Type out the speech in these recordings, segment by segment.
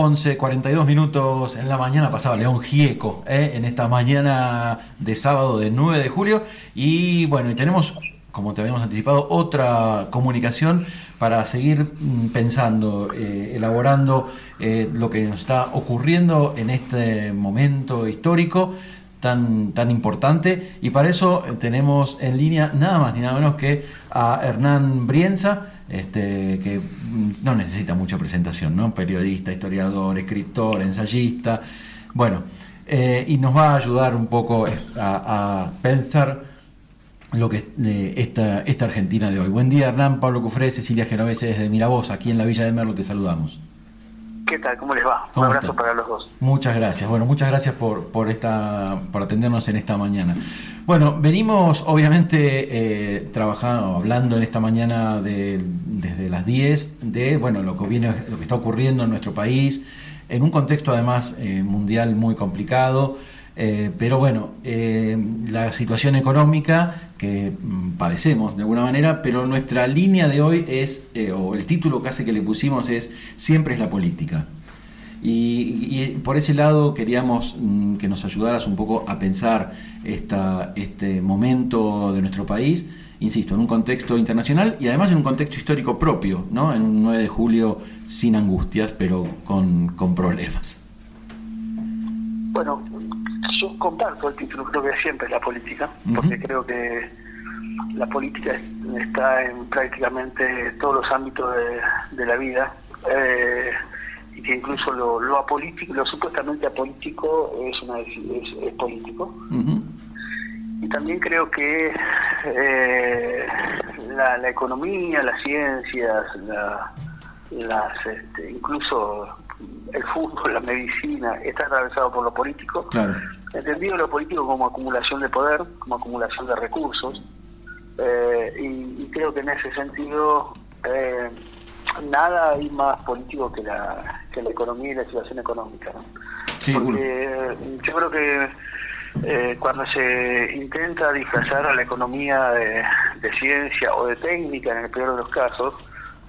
11, 42 minutos en la mañana pasaba León Gieco, ¿eh? en esta mañana de sábado de 9 de julio. Y bueno, y tenemos, como te habíamos anticipado, otra comunicación para seguir mm, pensando, eh, elaborando eh, lo que nos está ocurriendo en este momento histórico tan, tan importante. Y para eso tenemos en línea nada más ni nada menos que a Hernán Brienza este, que no necesita mucha presentación, ¿no? Periodista, historiador, escritor, ensayista. Bueno, eh, y nos va a ayudar un poco a, pensar lo que esta, esta Argentina de hoy. Buen día, Hernán, Pablo Cufré, Cecilia Genovese desde Miravoz, aquí en la Villa de Merlo, te saludamos. ¿Qué tal? ¿Cómo les va? Un abrazo para los dos. Muchas gracias. Bueno, muchas gracias por, por, esta, por atendernos en esta mañana. Bueno, venimos obviamente eh, trabajando, hablando en esta mañana de, desde las 10 de bueno, lo que viene, lo que está ocurriendo en nuestro país, en un contexto además eh, mundial muy complicado. Eh, pero bueno, la situación económica que mm, padecemos de alguna manera, pero nuestra línea de hoy es, o el título casi que le pusimos es Siempre es la política. Y, por ese lado queríamos mm, que nos ayudaras un poco a pensar esta, este momento de nuestro país, insisto, en un contexto internacional y además en un contexto histórico propio, ¿no? en un 9 de julio sin angustias, pero con, problemas. Bueno, yo comparto el título, creo que siempre es la política, porque creo que la política está en prácticamente todos los ámbitos de, de la vida. Eh, y que incluso lo, lo apolítico, lo supuestamente apolítico es, una, es, político. Y también creo que eh, la, economía, las ciencias, las, este, incluso el fútbol, la medicina, está atravesado por lo político. Claro. Entendido lo político como acumulación de poder, como acumulación de recursos. Eh, y, y, creo que en ese sentido eh, nada hay más político que la, que la economía y la situación económica. ¿no? Porque eh, yo creo que eh, cuando se intenta disfrazar a la economía de, ciencia o de técnica, en el peor de los casos,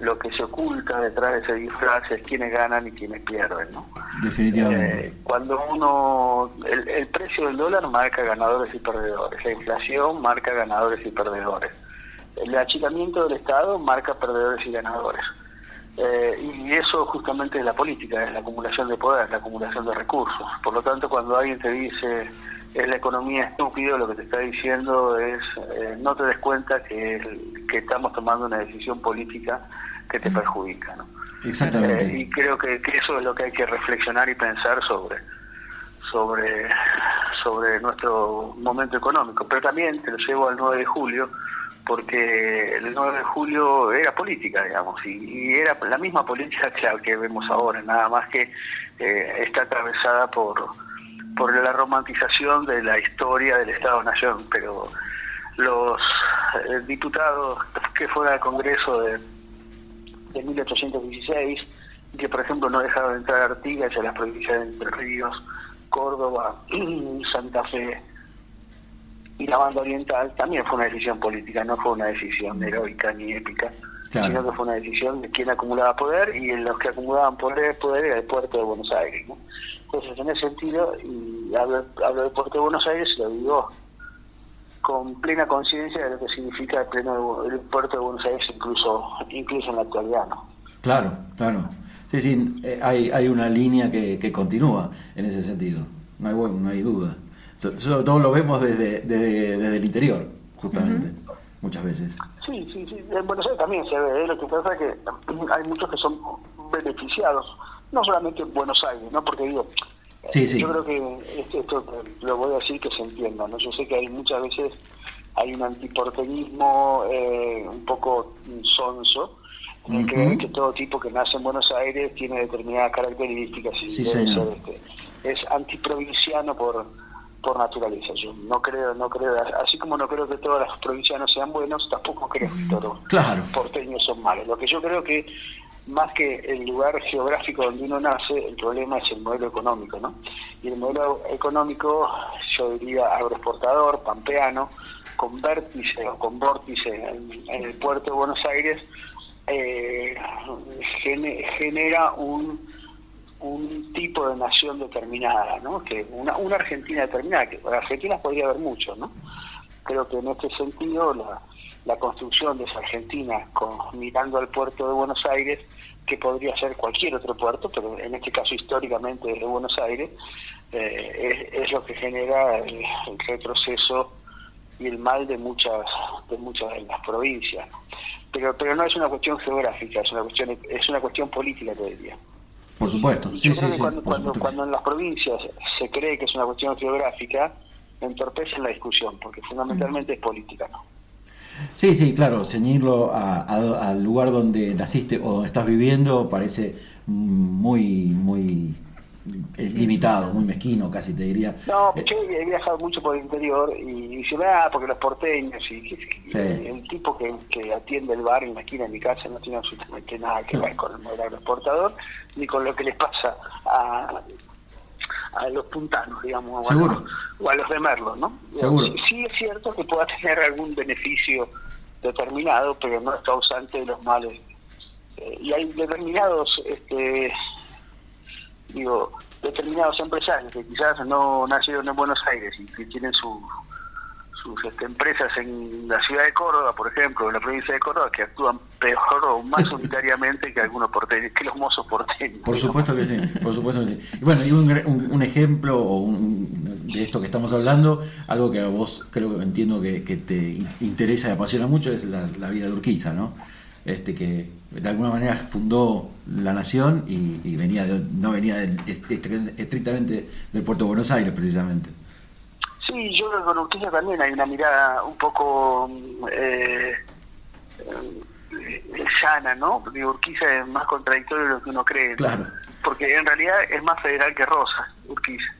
lo que se oculta detrás de ese disfraz es quiénes ganan y quiénes pierden. ¿no? Definitivamente. Eh, cuando uno. El, el precio del dólar marca ganadores y perdedores, la inflación marca ganadores y perdedores, el achicamiento del Estado marca perdedores y ganadores. Eh, y eso justamente es la política, es la acumulación de poder, la acumulación de recursos. Por lo tanto, cuando alguien te dice es la economía estúpido, lo que te está diciendo es eh, no te des cuenta que, que estamos tomando una decisión política que te perjudica. ¿no? Exactamente. Eh, y creo que, que, eso es lo que hay que reflexionar y pensar sobre sobre sobre nuestro momento económico. Pero también te lo llevo al 9 de julio, porque el 9 de julio era política, digamos, y, era la misma política que, que vemos ahora, nada más que eh, está atravesada por, por la romantización de la historia del Estado-Nación, pero los eh, diputados que fueron al Congreso de, de 1816, que por ejemplo no dejaron de entrar Artigas a las provincias de Entre Ríos, Córdoba, Santa Fe, y la banda oriental también fue una decisión política, no fue una decisión heroica ni épica, sino que fue una decisión de quién acumulaba poder y en los que acumulaban poder, poder era el puerto de Buenos Aires. Entonces, en ese sentido, y hablo, del puerto de Buenos Aires, lo digo con plena conciencia de lo que significa el, pleno, el puerto de Buenos Aires incluso incluso en la actualidad. ¿no? Claro, claro. Sí, sí, eh, hay, hay una línea que, que continúa en ese sentido, no hay, bueno, no hay duda. Sobre todo lo vemos desde, desde, el interior, justamente, muchas veces. Sí, sí, sí. En Buenos Aires también se ve. ¿eh? Lo que pasa es que hay muchos que son beneficiados, no solamente en Buenos Aires, ¿no? Porque digo, sí, sí. yo creo que esto, lo voy a decir que se entienda, ¿no? Yo sé que hay muchas veces hay un antiporteñismo eh, un poco sonso, en que, que todo tipo que nace en Buenos Aires tiene determinadas características y sí, señor. Este, es antiprovinciano por por naturaleza. Yo no creo, no creo, así como no creo que todas las provincianos sean buenos, tampoco creo que todos los porteños son malos. Lo que yo creo que más que el lugar geográfico donde uno nace, el problema es el modelo económico, ¿no? Y el modelo económico, yo diría agroexportador, pampeano, con vértice o con vórtice en, el puerto de Buenos Aires, eh, genera un un tipo de nación determinada, ¿no? Que una, una Argentina determinada, que Argentina podría haber mucho, ¿no? Creo que en este sentido la, la construcción de esa Argentina con, mirando al puerto de Buenos Aires, que podría ser cualquier otro puerto, pero en este caso históricamente de Buenos Aires, eh, es, lo que genera el, retroceso y el mal de muchas de muchas de las provincias. Pero pero no es una cuestión geográfica, es una cuestión es una cuestión política todavía. Por supuesto, sí, sí, cuando, cuando, en las provincias se cree que es una cuestión geográfica, entorpecen la discusión, porque fundamentalmente es política, ¿no? Sí, sí, claro, ceñirlo al lugar donde naciste o estás viviendo parece muy, muy limitado, muy mezquino, casi te diría. No, yo he viajado mucho por el interior y dice, ah, porque los porteños y, el tipo que, atiende el bar en la esquina de mi casa no tiene absolutamente nada que ver con el modelo exportador ni con lo que les pasa a, a los puntanos, digamos, O, a los, de Merlo, ¿no? Sí es cierto que pueda tener algún beneficio determinado, pero no es causante de los males. Eh, y hay determinados este, digo, determinados empresarios que quizás no nacieron en Buenos Aires y que tienen su, sus este, empresas en la ciudad de Córdoba, por ejemplo, en la provincia de Córdoba, que actúan peor o más unitariamente que algunos porteños, que los mozos porteños. Por supuesto que sí, por supuesto que sí. Y bueno, y un, un, ejemplo de esto que estamos hablando, algo que a vos creo que entiendo que, te interesa y apasiona mucho, es la, la vida de Urquiza, ¿no? Este que de alguna manera fundó la nación y, venía no venía estrictamente del puerto de Buenos Aires precisamente. Sí, yo creo que con Urquiza también hay una mirada un poco eh, eh, llana, ¿no? Porque Urquiza es más contradictorio de lo que uno cree. Claro. Porque en realidad es más federal que Rosa, Urquiza.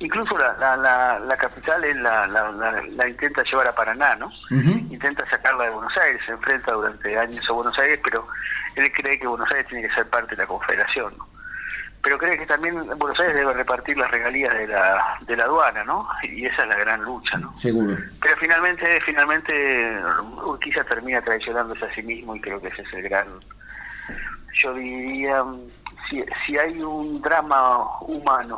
Incluso la, la, la, capital es la, la, intenta llevar a Paraná, ¿no? Intenta sacarla de Buenos Aires, se enfrenta durante años a Buenos Aires, pero él cree que Buenos Aires tiene que ser parte de la Confederación, ¿no? Pero cree que también Buenos Aires debe repartir las regalías de la, de la aduana, ¿no? Y esa es la gran lucha, ¿no? Seguro. Pero finalmente, finalmente Urquiza termina traicionándose a sí mismo y creo que ese es el gran... Yo diría, si, si hay un drama humano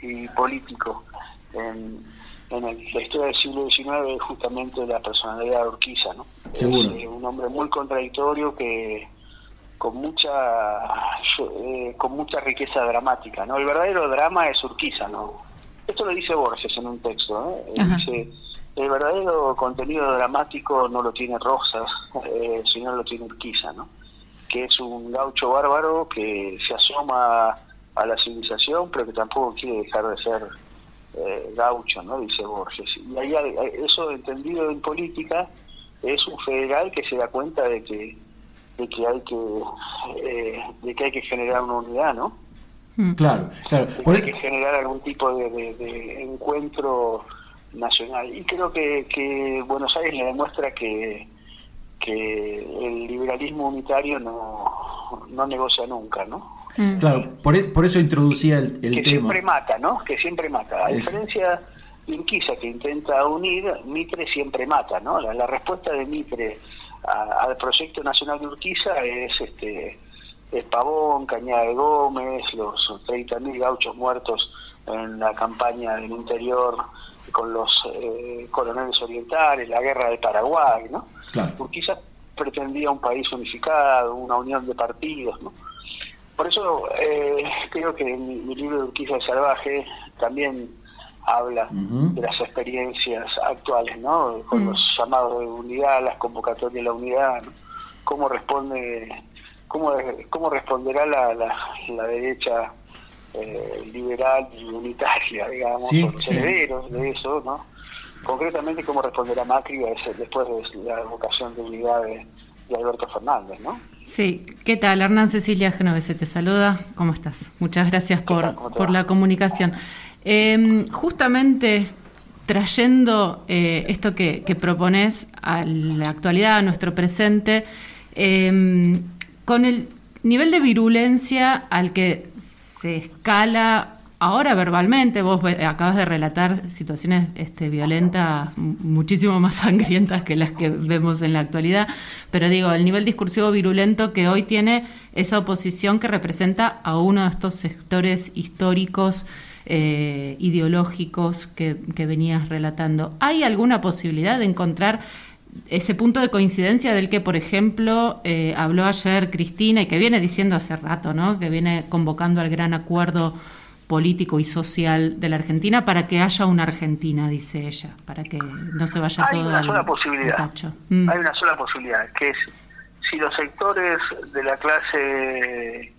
y político en, en la historia del siglo XIX justamente la personalidad de Urquiza, ¿no? Seguro. Es, un hombre muy contradictorio que con mucha eh, con mucha riqueza dramática, ¿no? El verdadero drama es Urquiza, ¿no? Esto lo dice Borges en un texto, ¿eh? Dice, el verdadero contenido dramático no lo tiene Rosas, eh, sino lo tiene Urquiza, ¿no? Que es un gaucho bárbaro que se asoma a la civilización, pero que tampoco quiere dejar de ser eh, gaucho, ¿no? Dice Borges. Y ahí eso entendido en política es un federal que se da cuenta de que de que hay que eh, de que hay que generar una unidad, ¿no? Mm. Claro, claro. que hay que generar algún tipo de, encuentro nacional. Y creo que, que Buenos Aires le demuestra que, que el liberalismo unitario no, no negocia nunca, ¿no? Mm. Claro, por, e, por, eso introducía el, el que siempre mata, ¿no? Que siempre mata. A diferencia de Inquisa, que intenta unir, Mitre siempre mata, ¿no? La, respuesta de Mitre al proyecto nacional de Urquiza es este es Pavón, Cañada de Gómez, los 30.000 gauchos muertos en la campaña del interior con los eh, coroneles orientales, la guerra de Paraguay, ¿no? Urquiza pretendía un país unificado, una unión de partidos, ¿no? Por eso eh, creo que mi, libro de Urquiza Salvaje también habla de las experiencias actuales, ¿no? Con los llamados de unidad, las convocatorias de la unidad, cómo responde, cómo, cómo responderá la, la, derecha eh, liberal y unitaria, digamos, los herederos de eso, ¿no? Concretamente, cómo responderá Macri después de la vocación de unidad de, de Alberto Fernández, ¿no? Sí, ¿qué tal? Hernán Cecilia Genovese te saluda. ¿Cómo estás? Muchas gracias por, por la comunicación. Em, justamente trayendo eh, esto que, que, propones a la actualidad, a nuestro presente, em, con el nivel de virulencia al que se escala ahora verbalmente, vos acabas de relatar situaciones este, violentas muchísimo más sangrientas que las que vemos en la actualidad, pero digo, el nivel discursivo virulento que hoy tiene esa oposición que representa a uno de estos sectores históricos, eh, ideológicos que, venías relatando. ¿Hay alguna posibilidad de encontrar ese punto de coincidencia del que, por ejemplo, eh, habló ayer Cristina y que viene diciendo hace rato, ¿no? que viene convocando al gran acuerdo político y social de la Argentina para que haya una Argentina, dice ella, para que no se vaya Hay todo una sola posibilidad. Mm. Hay una sola posibilidad, que es si los sectores de la clase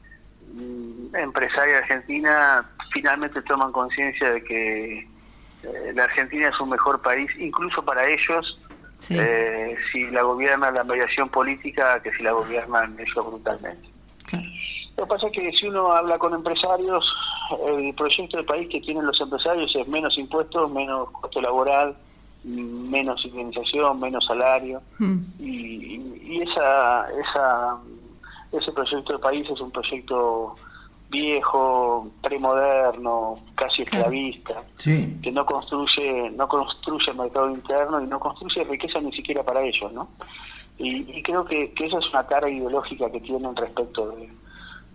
mm, empresaria argentina finalmente toman conciencia de que eh, la Argentina es un mejor país, incluso para ellos, eh, si la gobierna la mediación política, que si la gobiernan ellos brutalmente. Lo que pasa es que si uno habla con empresarios, el proyecto de país que tienen los empresarios es menos impuestos, menos costo laboral, menos indemnización, menos salario. Hmm. Y, esa, esa, ese proyecto de país es un proyecto viejo, premoderno, casi esclavista, que no construye, no construye el mercado interno y no construye riqueza ni siquiera para ellos, ¿no? Y, creo que, que, esa es una cara ideológica que tienen respecto de,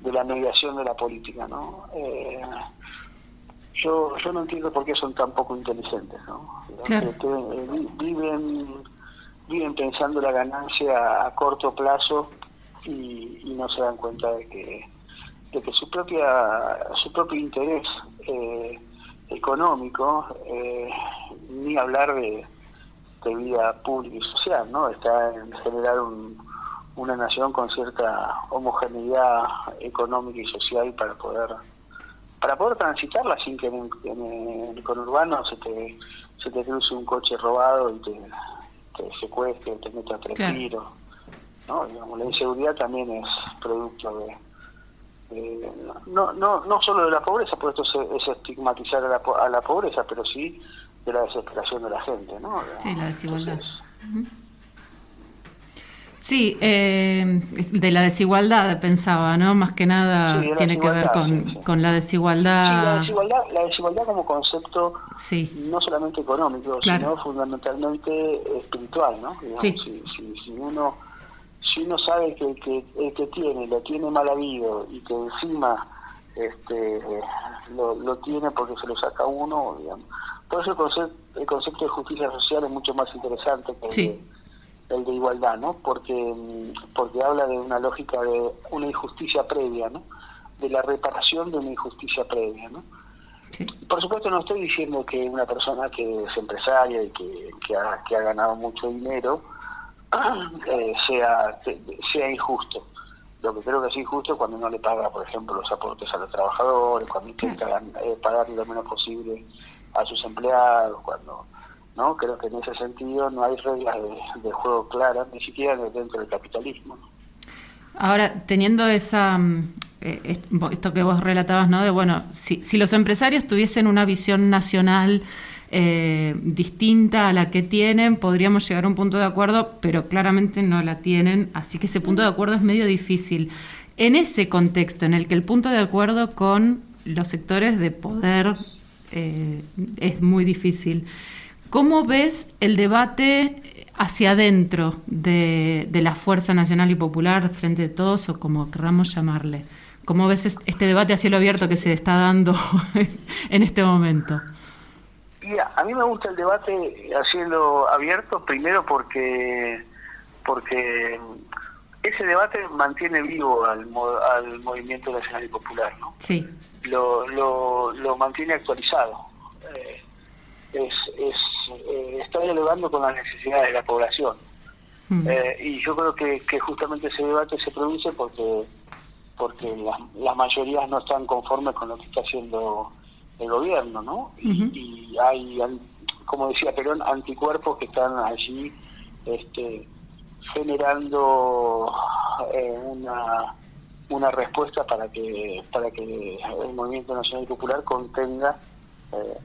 de la mediación de la política, ¿no? Eh, yo yo no entiendo por qué son tan poco inteligentes, ¿no? Eh, viven viven pensando la ganancia a corto plazo y, no se dan cuenta de que de que su propia su propio interés eh, económico ni hablar de, de vida pública y social, ¿no? Está en generar un una nación con cierta homogeneidad económica y social para poder para poder transitarla sin que en, el conurbano se te se te cruce un coche robado y te, te secuestre, te meta tres tiros. ¿no? Digamos, la inseguridad también es producto de, no, no, no solo de la pobreza, por esto es, estigmatizar a la, a la pobreza, pero sí de la desesperación de la gente. ¿no? Sí, la desigualdad. Sí, eh, de la desigualdad pensaba, ¿no? Más que nada tiene que ver con, la desigualdad. La desigualdad, como concepto no solamente económico, sino fundamentalmente espiritual, ¿no? si, si, uno si uno sabe que, que el que tiene lo tiene mal habido y que encima este lo, lo tiene porque se lo saca uno, digamos. Por eso el concepto, el concepto de justicia social es mucho más interesante que el de igualdad, ¿no? Porque, porque habla de una lógica de una injusticia previa, ¿no? De la reparación de una injusticia previa, ¿no? Por supuesto no estoy diciendo que una persona que es empresaria y que, que, ha, que ha ganado mucho dinero eh, sea, sea injusto. Lo que creo que es injusto es cuando no le paga, por ejemplo, los aportes a los trabajadores, cuando intenta eh, pagar lo menos posible a sus empleados, cuando ¿no? Creo que en ese sentido no hay reglas de, juego claras, ni siquiera dentro del capitalismo. Ahora, teniendo esa mm, eh, esto que vos relatabas, ¿no? De bueno, si, si los empresarios tuviesen una visión nacional eh, distinta a la que tienen, podríamos llegar a un punto de acuerdo, pero claramente no la tienen, así que ese punto de acuerdo es medio difícil. En ese contexto, en el que el punto de acuerdo con los sectores de poder eh, es muy difícil. ¿Cómo ves el debate hacia adentro de, la Fuerza Nacional y Popular frente a todos o como queramos llamarle? ¿Cómo ves este debate a cielo abierto que se está dando en este momento? a mí me gusta el debate a cielo abierto, primero porque porque ese debate mantiene vivo al, al movimiento nacional y popular, ¿no? Sí. Lo, lo, lo mantiene actualizado. Eh, es, es eh, está elevando con las necesidades de la población. Mm. Eh, y yo creo que, que justamente ese debate se produce porque porque las, las mayorías no están conformes con lo que está haciendo el gobierno, ¿no? y, hay, como decía Perón, anticuerpos que están allí este, generando eh, una una respuesta para que para que el movimiento nacional y popular contenga eh,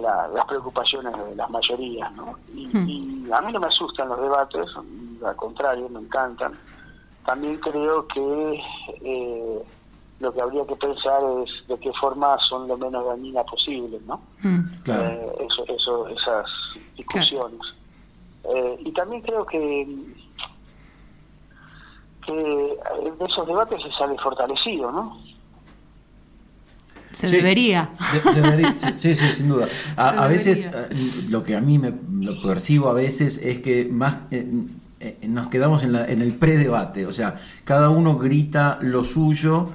las preocupaciones de las mayorías, ¿no? Hmm. Y, a mí no me asustan los debates, al contrario, me encantan. También creo que eh, lo que habría que pensar es de qué forma son lo menos dañinas posible, ¿no? Mm. Eh, eso, eso, esas discusiones. Eh, y también creo que que de esos debates se sale fortalecido, ¿no? Se debería. sí, sí, sin duda. A, veces, eh, lo que a mí me lo percibo a veces es que más nos quedamos en, la, en el predebate, o sea, cada uno grita lo suyo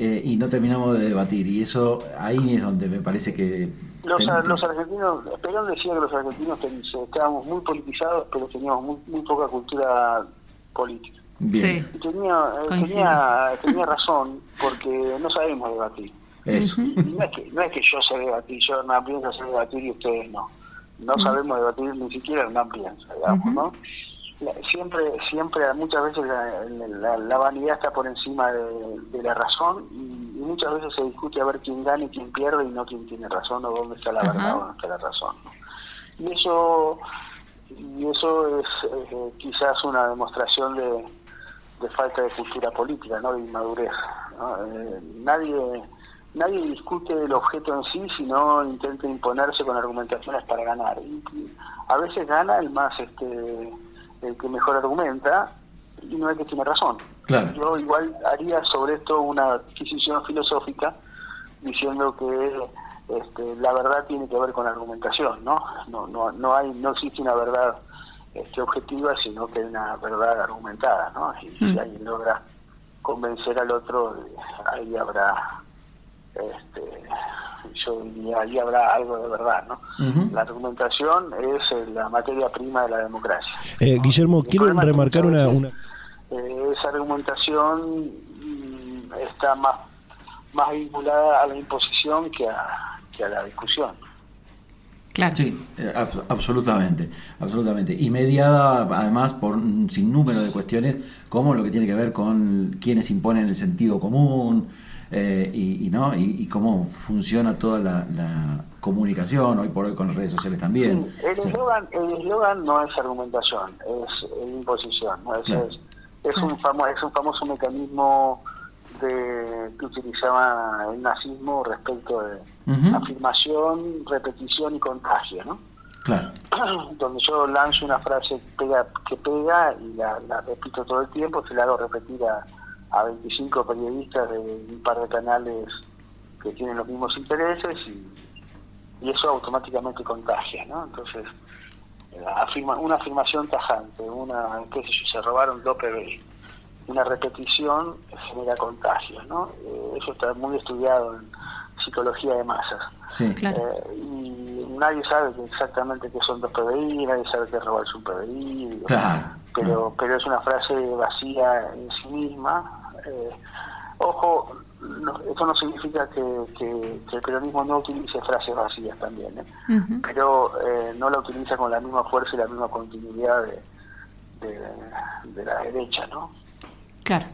eh, y no terminamos de debatir. Y eso ahí es donde me parece que... Los, los argentinos, Perón decía que los argentinos estábamos muy politizados, pero teníamos muy, muy poca cultura política. Sí. tenía, eh, tenía, tenía razón, porque no sabemos debatir. Eso. no, es que, no es que yo sé debatir, yo no pienso sé debatir y ustedes no. No sabemos debatir ni siquiera piensa, digamos, ¿no? siempre, siempre, muchas veces la, vanidad está por encima de, la razón y, muchas veces se discute a ver quién gana y quién pierde y no quién tiene razón o dónde está la verdad o dónde está la razón. Y eso y eso es eh, quizás una demostración de, falta de cultura política, no de inmadurez. Eh, nadie nadie discute el objeto en sí, sino intenta imponerse con argumentaciones para ganar. Y, a veces gana el más este el que mejor argumenta y no es que tiene razón. Yo igual haría sobre esto una adquisición filosófica diciendo que este, la verdad tiene que ver con argumentación, ¿no? No, no, no hay, no existe una verdad este, objetiva, sino que hay una verdad argumentada, ¿no? Y si mm. alguien logra convencer al otro, ahí habrá este, yo diría, ahí habrá algo de verdad, ¿no? La argumentación es eh, la materia prima de la democracia. Eh, Guillermo, quiero remarcar una... Eh, esa argumentación mm, está más, más vinculada a la imposición que a, que a la discusión. Claro. Sí, absolutamente, absolutamente. Y mediada además por un sinnúmero de cuestiones como lo que tiene que ver con quienes imponen el sentido común, eh, y, no y, cómo funciona toda la, comunicación hoy por hoy con las redes sociales también. el eslogan no es argumentación, es, imposición. Es, un famo, es un famoso mecanismo de, que utilizaba el nazismo respecto de afirmación, repetición y contagio, ¿no? Claro. Donde yo lanzo una frase que pega, que pega y la, la repito todo el tiempo, se la hago repetir a a 25 periodistas de un par de canales que tienen los mismos intereses y, eso automáticamente contagia, ¿no? Entonces, afirma, una afirmación tajante, una, qué sé yo, se robaron dos PBI, una repetición genera contagios, ¿no? Eh, eso está muy estudiado en psicología de masas. Sí. Claro. Eh, y nadie sabe exactamente qué son dos PBI, nadie sabe qué robarse un PBI. Claro. Pero, pero es una frase vacía en sí misma, eh, ojo, no, eso no significa que, el peronismo no utilice frases vacías también, ¿eh? pero eh, no la utiliza con la misma fuerza y la misma continuidad de, de, la derecha, ¿no? Claro.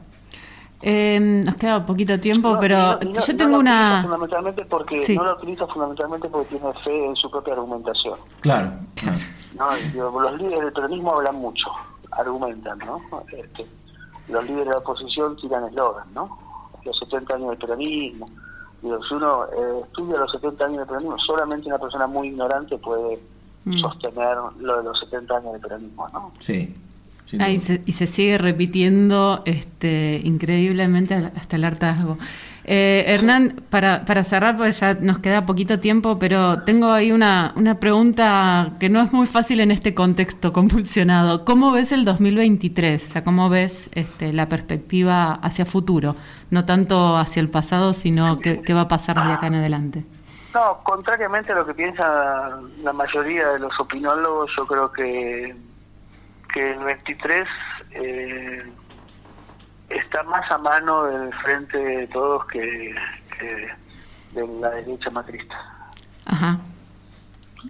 nos queda poquito tiempo, pero yo tengo una... Fundamentalmente porque, No la utiliza fundamentalmente porque tiene fe en su propia argumentación. Claro. los líderes del peronismo hablan mucho, argumentan, ¿no? Este, los líderes de la oposición tiran eslogan, ¿no? Los 70 años del peronismo. Digo, si uno eh, estudia los 70 años del peronismo, solamente una persona muy ignorante puede mm. sostener lo de los 70 años del peronismo, ¿no? Sí. Ah, y, se, y, se, sigue repitiendo este, increíblemente hasta el hartazgo. Eh, Hernán, para, para cerrar, porque ya nos queda poquito tiempo, pero tengo ahí una, una pregunta que no es muy fácil en este contexto convulsionado. ¿Cómo ves el 2023? O sea, ¿cómo ves este, la perspectiva hacia futuro? No tanto hacia el pasado, sino qué, va a pasar de acá en adelante. No, contrariamente a lo que piensa la mayoría de los opinólogos, yo creo que, que el 23 eh, está más a mano del frente de todos que, de la derecha macrista. Ajá.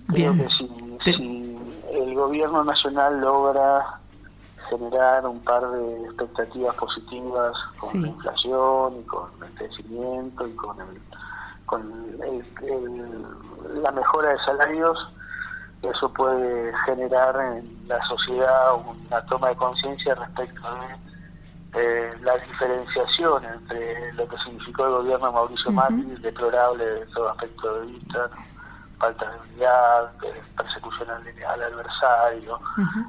Creo que si, el gobierno nacional logra generar un par de expectativas positivas con la inflación y con el crecimiento y con el, con la mejora de salarios, eso puede generar en la sociedad una toma de conciencia respecto de eh, la diferenciación entre lo que significó el gobierno de Mauricio Macri, deplorable de todo aspecto de vista, falta de unidad, persecución al, adversario,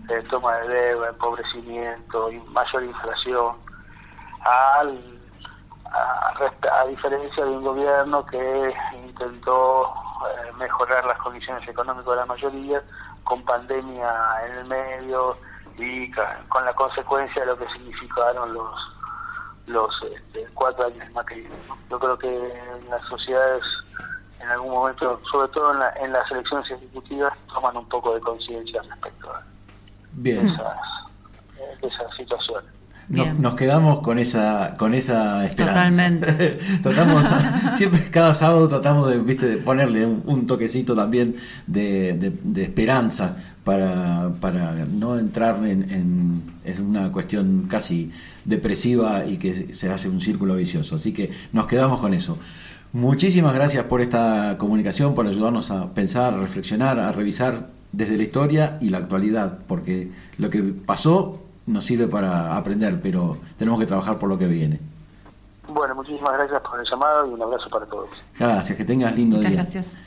eh, toma de deuda, empobrecimiento, y mayor inflación, al, a, a, diferencia de un gobierno que intentó eh, mejorar las condiciones económicas de la mayoría, con pandemia en el medio y con la consecuencia de lo que significaron los los este, cuatro años de Yo creo que en las sociedades en algún momento, sobre todo en, en las elecciones ejecutivas, toman un poco de conciencia respecto a Bien. Esas, esas situaciones. Nos, quedamos con esa con esa esperanza. Totalmente. tratamos, siempre cada sábado tratamos de, ¿viste, de ponerle un, toquecito también de, de, esperanza para, para, no entrar en, en, una cuestión casi depresiva y que se hace un círculo vicioso. Así que nos quedamos con eso. Muchísimas gracias por esta comunicación, por ayudarnos a pensar, a reflexionar, a revisar desde la historia y la actualidad, porque lo que pasó nos sirve para aprender, pero tenemos que trabajar por lo que viene. Bueno, muchísimas gracias por el llamado y un abrazo para todos. Gracias, que tengas lindo Muchas día. Gracias.